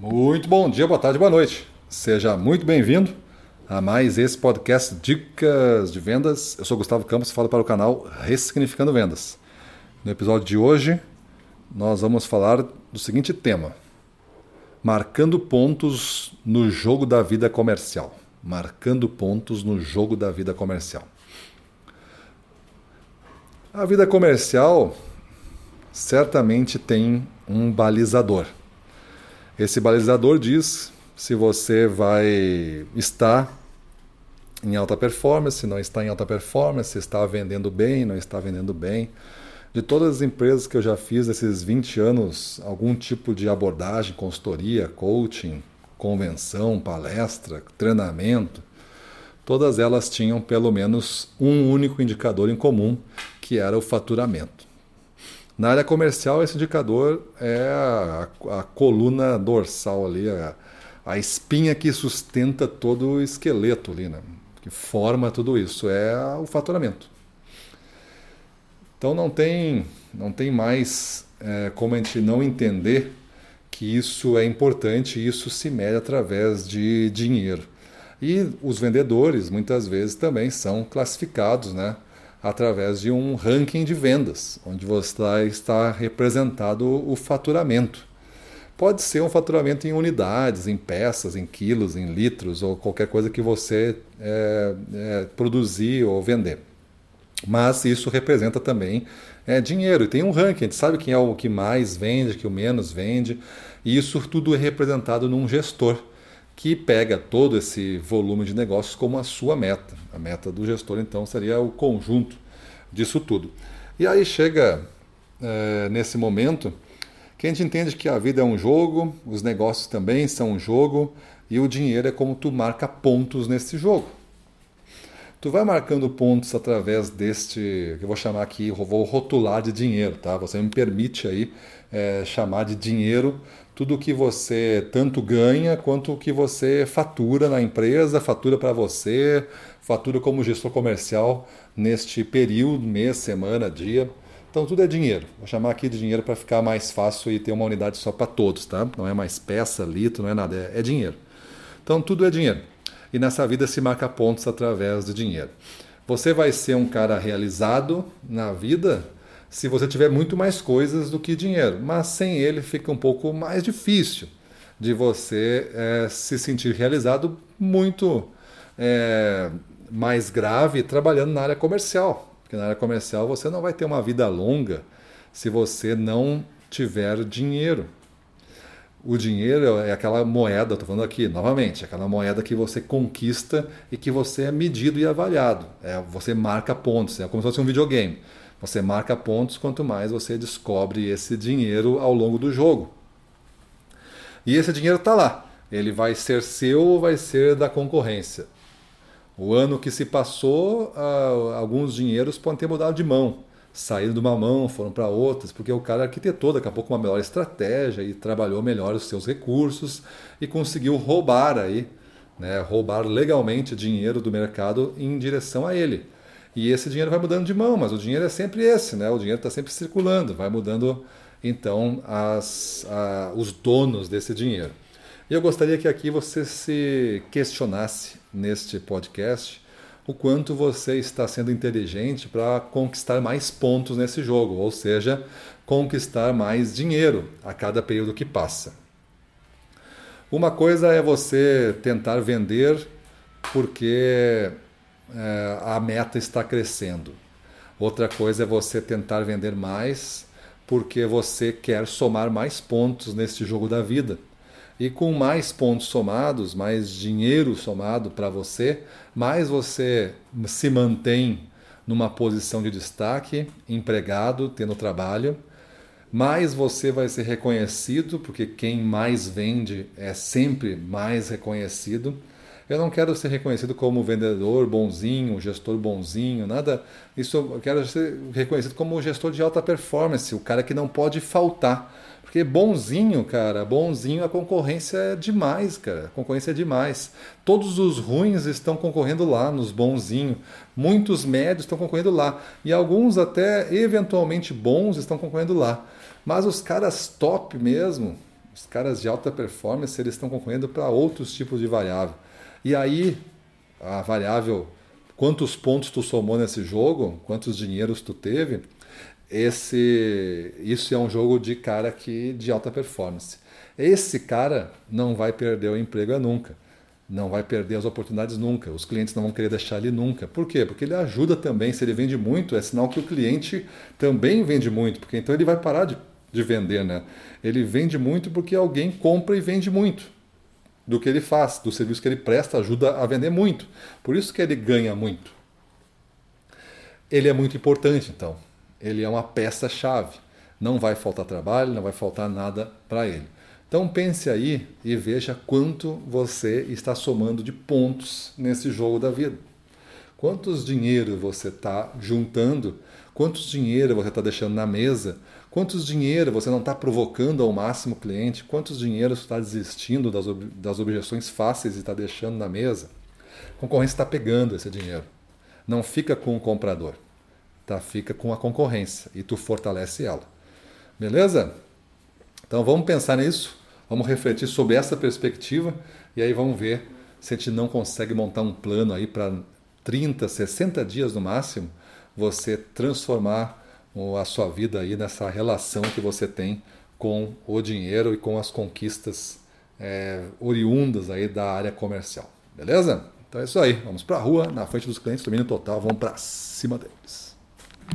Muito bom dia, boa tarde, boa noite. Seja muito bem-vindo a mais esse podcast Dicas de Vendas. Eu sou Gustavo Campos falo para o canal Ressignificando Vendas. No episódio de hoje, nós vamos falar do seguinte tema: marcando pontos no jogo da vida comercial. Marcando pontos no jogo da vida comercial. A vida comercial certamente tem um balizador. Esse balizador diz se você vai estar em alta performance, não está em alta performance, está vendendo bem, não está vendendo bem. De todas as empresas que eu já fiz nesses 20 anos, algum tipo de abordagem, consultoria, coaching, convenção, palestra, treinamento, todas elas tinham pelo menos um único indicador em comum, que era o faturamento. Na área comercial, esse indicador é a, a coluna dorsal ali, a, a, espinha que sustenta todo o esqueleto ali, né? que forma tudo isso, é o faturamento. Então não tem, não tem mais é, como a gente não entender que isso é importante isso se mede através de dinheiro. E os vendedores muitas vezes também são classificados, né? Através de um ranking de vendas, onde você está representado o faturamento. Pode ser um faturamento em unidades, em peças, em quilos, em litros ou qualquer coisa que você é, é, produzir ou vender. Mas isso representa também é, dinheiro. E tem um ranking, a gente sabe quem é o que mais vende, que o menos vende. E isso tudo é representado num gestor que pega todo esse volume de negócios como a sua meta. A meta do gestor, então, seria o conjunto disso tudo. E aí chega é, nesse momento que a gente entende que a vida é um jogo, os negócios também são um jogo e o dinheiro é como tu marca pontos nesse jogo. Tu vai marcando pontos através deste, que eu vou chamar aqui, vou rotular de dinheiro, tá? Você me permite aí é, chamar de dinheiro tudo o que você tanto ganha quanto o que você fatura na empresa, fatura para você, fatura como gestor comercial neste período, mês, semana, dia. Então tudo é dinheiro. Vou chamar aqui de dinheiro para ficar mais fácil e ter uma unidade só para todos, tá? Não é mais peça, litro, não é nada, é, é dinheiro. Então tudo é dinheiro. E nessa vida se marca pontos através de dinheiro. Você vai ser um cara realizado na vida se você tiver muito mais coisas do que dinheiro. Mas sem ele fica um pouco mais difícil de você é, se sentir realizado muito é, mais grave trabalhando na área comercial. Porque na área comercial você não vai ter uma vida longa se você não tiver dinheiro. O dinheiro é aquela moeda, estou falando aqui novamente, aquela moeda que você conquista e que você é medido e avaliado. É, você marca pontos, é como se fosse um videogame. Você marca pontos quanto mais você descobre esse dinheiro ao longo do jogo. E esse dinheiro está lá. Ele vai ser seu ou vai ser da concorrência. O ano que se passou, alguns dinheiros podem ter mudado de mão. Saíram de uma mão, foram para outras, porque o cara arquitetou daqui a pouco uma melhor estratégia e trabalhou melhor os seus recursos e conseguiu roubar aí, né, roubar legalmente dinheiro do mercado em direção a ele. E esse dinheiro vai mudando de mão, mas o dinheiro é sempre esse, né? O dinheiro está sempre circulando, vai mudando então as, a, os donos desse dinheiro. E eu gostaria que aqui você se questionasse neste podcast o quanto você está sendo inteligente para conquistar mais pontos nesse jogo, ou seja, conquistar mais dinheiro a cada período que passa. Uma coisa é você tentar vender porque a meta está crescendo. Outra coisa é você tentar vender mais porque você quer somar mais pontos neste jogo da vida. E com mais pontos somados, mais dinheiro somado para você, mais você se mantém numa posição de destaque, empregado, tendo trabalho, mais você vai ser reconhecido, porque quem mais vende é sempre mais reconhecido eu não quero ser reconhecido como vendedor bonzinho, gestor bonzinho, nada. Isso eu quero ser reconhecido como gestor de alta performance, o cara que não pode faltar. Porque bonzinho, cara, bonzinho, a concorrência é demais, cara. A concorrência é demais. Todos os ruins estão concorrendo lá, nos bonzinhos. Muitos médios estão concorrendo lá. E alguns até eventualmente bons estão concorrendo lá. Mas os caras top mesmo, Os caras de alta performance eles estão concorrendo para outros tipos de variável. E aí a variável quantos pontos tu somou nesse jogo, quantos dinheiros tu teve, esse isso é um jogo de cara que de alta performance. Esse cara não vai perder o emprego nunca. Não vai perder as oportunidades nunca. Os clientes não vão querer deixar ele nunca. Por quê? Porque ele ajuda também. Se ele vende muito, é sinal que o cliente também vende muito. Porque então ele vai parar de, de vender, né? Ele vende muito porque alguém compra e vende muito do que ele faz, do serviço que ele presta, ajuda a vender muito. Por isso que ele ganha muito. Ele é muito importante, então. Ele é uma peça-chave. Não vai faltar trabalho, não vai faltar nada para ele. Então pense aí e veja quanto você está somando de pontos nesse jogo da vida. Quantos dinheiro você está juntando? Quantos dinheiro você está deixando na mesa? Quantos dinheiro você não está provocando ao máximo o cliente? Quantos dinheiro você está desistindo das, ob das objeções fáceis e está deixando na mesa? A concorrência está pegando esse dinheiro. Não fica com o comprador, tá? fica com a concorrência e tu fortalece ela. Beleza? Então vamos pensar nisso. Vamos refletir sobre essa perspectiva e aí vamos ver se a gente não consegue montar um plano aí para 30, 60 dias no máximo, você transformar a sua vida aí nessa relação que você tem com o dinheiro e com as conquistas é, oriundas aí da área comercial. Beleza? Então é isso aí. Vamos para a rua, na frente dos clientes, domínio total, vamos para cima deles.